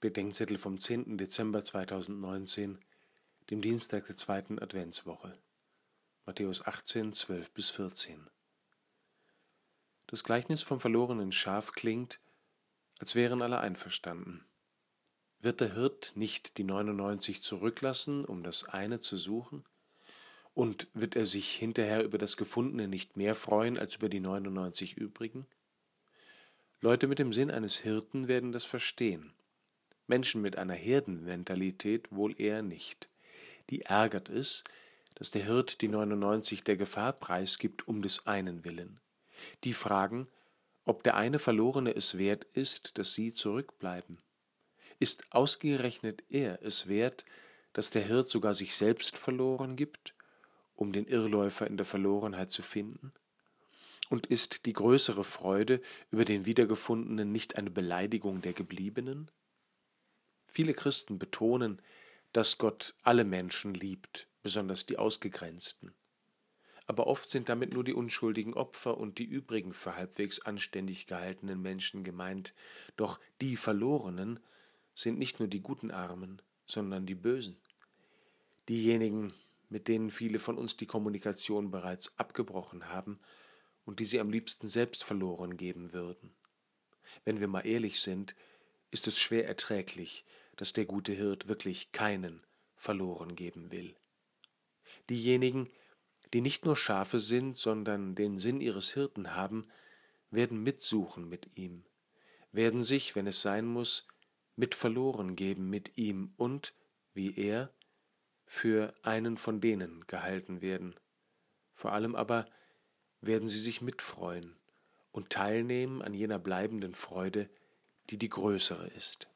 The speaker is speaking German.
Bedenkzettel vom 10. Dezember 2019, dem Dienstag der zweiten Adventswoche. Matthäus 18, 12 bis 14. Das Gleichnis vom verlorenen Schaf klingt, als wären alle einverstanden. Wird der Hirt nicht die 99 zurücklassen, um das eine zu suchen? Und wird er sich hinterher über das Gefundene nicht mehr freuen als über die 99 übrigen? Leute mit dem Sinn eines Hirten werden das verstehen. Menschen mit einer Herdenmentalität wohl eher nicht. Die ärgert es, dass der Hirt die 99 der Gefahr preisgibt um des einen willen. Die fragen, ob der eine Verlorene es wert ist, dass sie zurückbleiben. Ist ausgerechnet er es wert, dass der Hirt sogar sich selbst verloren gibt, um den Irrläufer in der Verlorenheit zu finden? Und ist die größere Freude über den Wiedergefundenen nicht eine Beleidigung der Gebliebenen? Viele Christen betonen, dass Gott alle Menschen liebt, besonders die Ausgegrenzten. Aber oft sind damit nur die unschuldigen Opfer und die übrigen für halbwegs anständig gehaltenen Menschen gemeint, doch die Verlorenen sind nicht nur die guten Armen, sondern die Bösen. Diejenigen, mit denen viele von uns die Kommunikation bereits abgebrochen haben und die sie am liebsten selbst verloren geben würden. Wenn wir mal ehrlich sind, ist es schwer erträglich, dass der gute Hirt wirklich keinen verloren geben will. Diejenigen, die nicht nur Schafe sind, sondern den Sinn ihres Hirten haben, werden mitsuchen mit ihm, werden sich, wenn es sein muss, mit verloren geben mit ihm und, wie er, für einen von denen gehalten werden. Vor allem aber werden sie sich mitfreuen und teilnehmen an jener bleibenden Freude, die die größere ist.